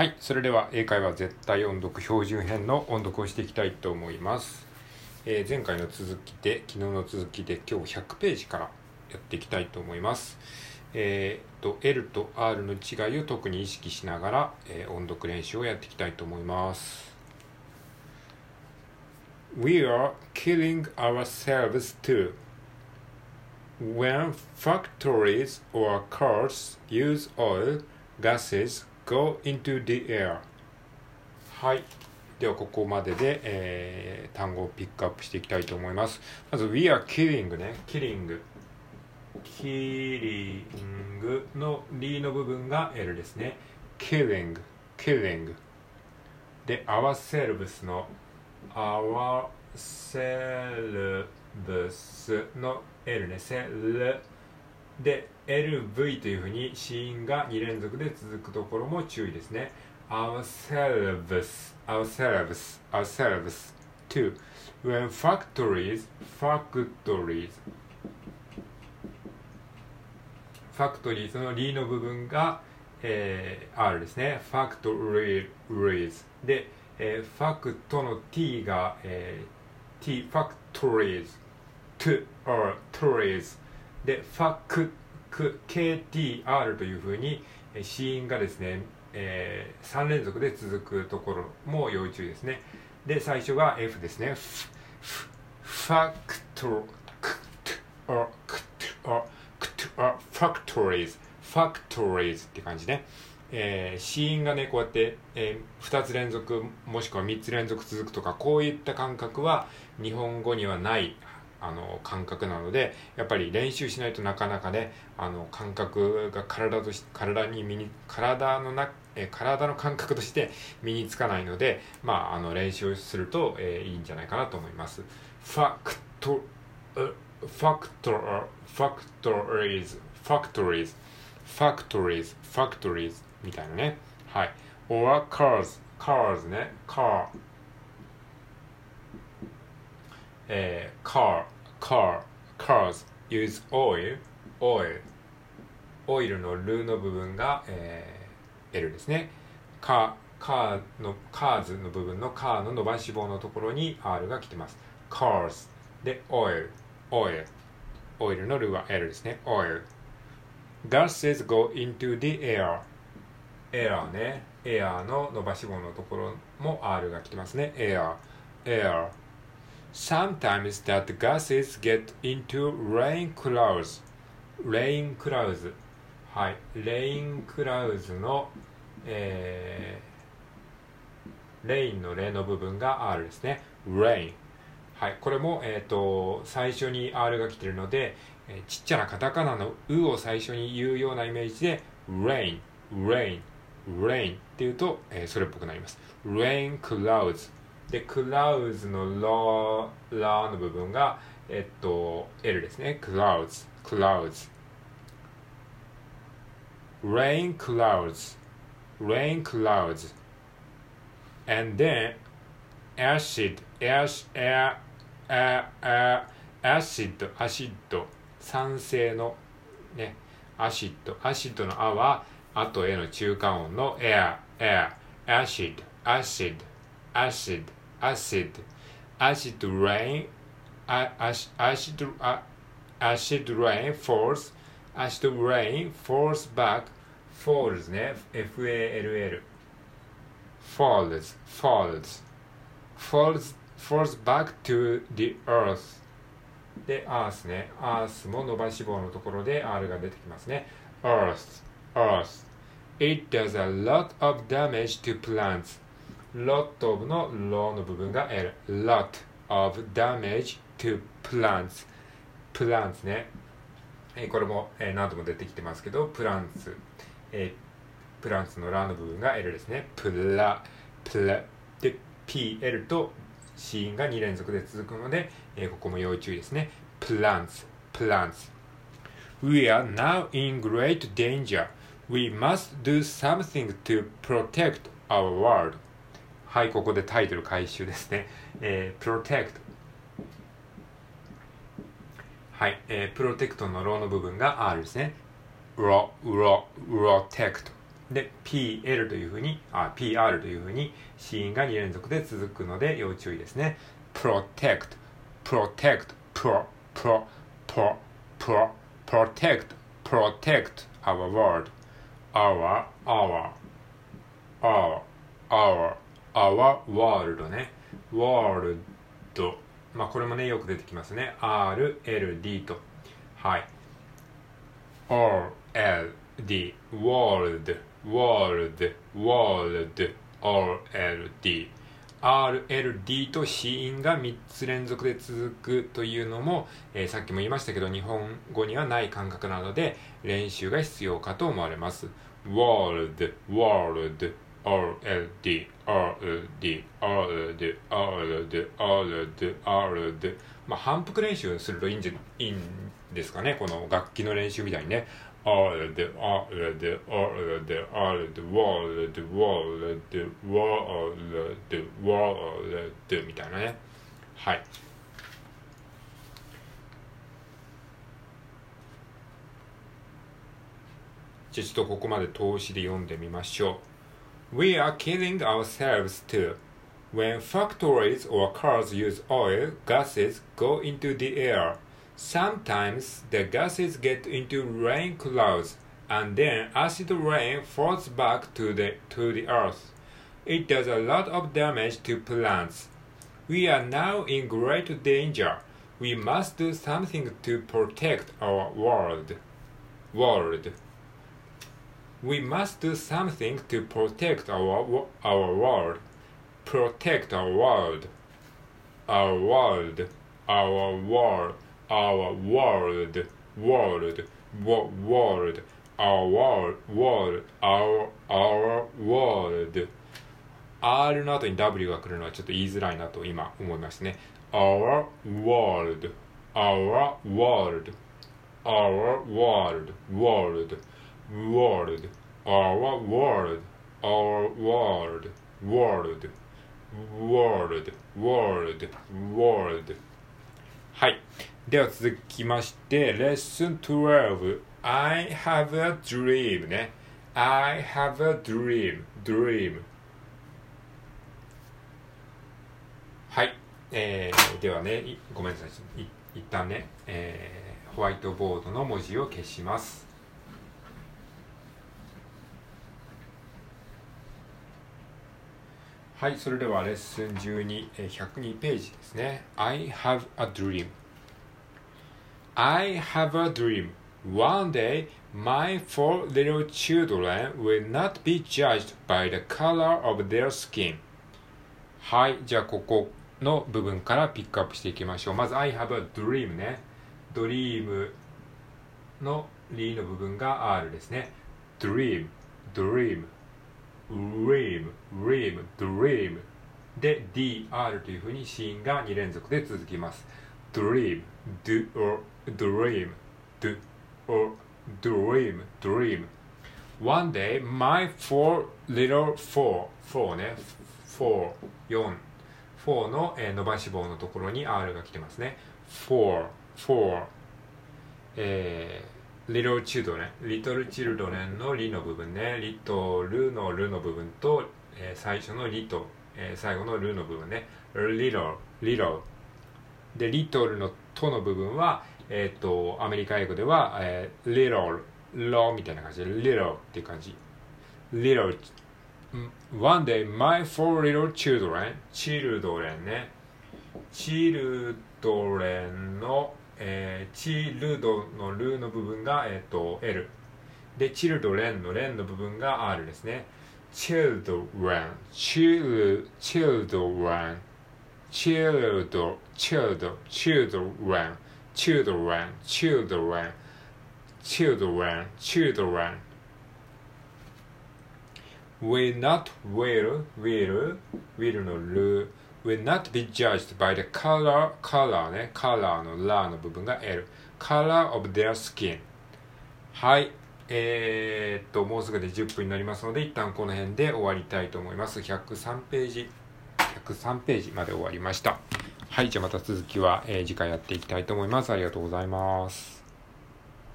はい、それでは英会話絶対音読標準編の音読をしていきたいと思います。えー前回の続きで、昨日の続きで今日100ページからやっていきたいと思います。えーと、L と R の違いを特に意識しながら、えー音読練習をやっていきたいと思います。We are killing ourselves too. When factories or cars use oil, gases go into the air. はい。では、ここまでで、えー単語をピックアップしていきたいと思います。まず、We are killing ね。killing。killing のリの部分が L ですね。killing, killing。で、ourselves の ourselves の L ね。self で LV というふうに子音が2連続で続くところも注意ですね ourselves ourselves ourselves to when factories factories factories のリの部分が、えー R ですね factories で、えー、ファクトの T が、えー T factories to or tories で、ファク、ク、KTR というふうに、えー子音がですね、え3連続で続くところも要注意ですね。で、最初が F ですね。フ、ァクト、ク、ト、or、ク、ト、or、ク、ト、or、ファクトリーズ、ファクトリーズって感じね。えー、子音がね、こうやって、え2つ連続、もしくは3つ連続続くとか、こういった感覚は日本語にはないあの感覚なのでやっぱり練習しないとなかなかねあの感覚が体とし体に身に体のなえ体の感覚として身につかないのでまああの練習すると、えーいいんじゃないかなと思います。 fact fact factories factories factories factories みたいなね。はい。or cars cars ね。car えー car, car, cars use oil, oil オイルのルーの部分が、えー L ですね。カカーのカーズの部分のカーの伸ばし棒のところに R が来てます。cars で oil, oil オイルのルーは L ですね。oil. gases go into the air. air ね。air の伸ばし棒のところも R が来てますね。air air Sometimes that gases get into rain clouds. rain clouds. はい。rain clouds の、えー、レインのレの部分が R ですね。rain。はい。これも、えっ、と、最初に R が来ているので、えーちっちゃなカタカナのうを最初に言うようなイメージで、rain, rain, rain っていうと、えーそれっぽくなります。rain clouds。で、clouds のララの部分が、えっと、L ですね。clouds, clouds. rain clouds, rain clouds. And then acid, ash, air, air, air, acid, 酸性のね、アシッド、アシッドのあは、あとえの中間音の air, air, acid, acid, acid, acid, acid rain, a- ac- acid, a- acid rain falls, acid rain falls back, falls ね、F-A-L-L, falls, falls, falls, falls back to the earth. で、earth ね、earth も伸ばし棒のところで R が出てきますね。earth, earth. It does a lot of damage to plants. Lot of の law の部分が L lot of damage to plants plants ね、えーこれも、えー何度も出てきてますけど plants、えー、プランツのラの部分が L ですねプラプラで PL と子音が2連続で続くので、えーここも要注意ですね plants plants We are now in great danger. We must do something to protect our world. はい、ここでタイトル回収ですね。えー、protect。はい、えー、プロテクトのローの部分が R ですね。ロ、ロ、protect、で PL というふうにあ PR というふうに子音が2連続で続くので要注意ですね protect protect pro pro pro pro protect protect our world our our our our our world ね。world まあこれもねよく出てきますね。RLD と。はい。RLD world world world RLD RLD と子音が3つ連続で続くというのも、えー、さっきも言いましたけど日本語にはない感覚なので練習が必要かと思われます。World World RLD RLD RLD RLD RLD RLD まあ反復練習するといいんじゃいいんですかねこの楽器の練習みたいにね。RLD RLD RLD RLD WORLD WORLD WORLD WORLD みたいなね。はい。じゃあちょっとここまで通しで読んでみましょう。We are killing ourselves too. When factories or cars use oil, gases go into the air. Sometimes the gases get into rain clouds and then acid rain falls back to the, to the earth. It does a lot of damage to plants. We are now in great danger. We must do something to protect our world. World we must do something to protect our our world protect our world our world our world our world world world our world world our our world R の後に W が来るのはちょっと言いづらいなと今思いますね our world our world our world world World, our world, our world, world, world, world, world. はい。では続きまして、レッスン12。I have a dream ね。I have a dream, dream. はい。えー、ではね、ごめんなさい。い一旦ね、えー、ホワイトボードの文字を消します。はい、それではレッスン12、102ページですね。I have a dream. I have a dream. One day, my four little children will not be judged by the color of their skin. はい、じゃあここの部分からピックアップしていきましょう。まず I have a dream ね。ドリームのリーの部分が R ですね。dream, dream. Dream, dream, dream で dr というふうに子音が2連続で続きます dream, do or dream, do or dream, dream One day, my four little four, four ね、four, 4 4の、えー、伸ばし棒のところに R が来てますね four, four えー little children little children のリの部分ね little のルの部分と、えー、最初のリと、えー、最後のルの部分ね little little で little のとの部分はえっ、ー、とアメリカ英語では、えー、little low みたいな感じで little っていう感じ little one day my four little children children ね children のえー、チルドのルの部分が、えーと、L でチルドレンのレンの部分が R ですね。チルドレン。チルチルドレン。チルドチルド。チルドレン。チルドレン。チルドレン。チルドレン。チルドレン。Will not will will will のル。Will not be judged by the color, color ね、color のラの部分が L。color of their skin。はい。えー、っと、もうすぐで10分になりますので、一旦この辺で終わりたいと思います。103ページ、103ページまで終わりました。はい。じゃあまた続きは、えー、次回やっていきたいと思います。ありがとうございます。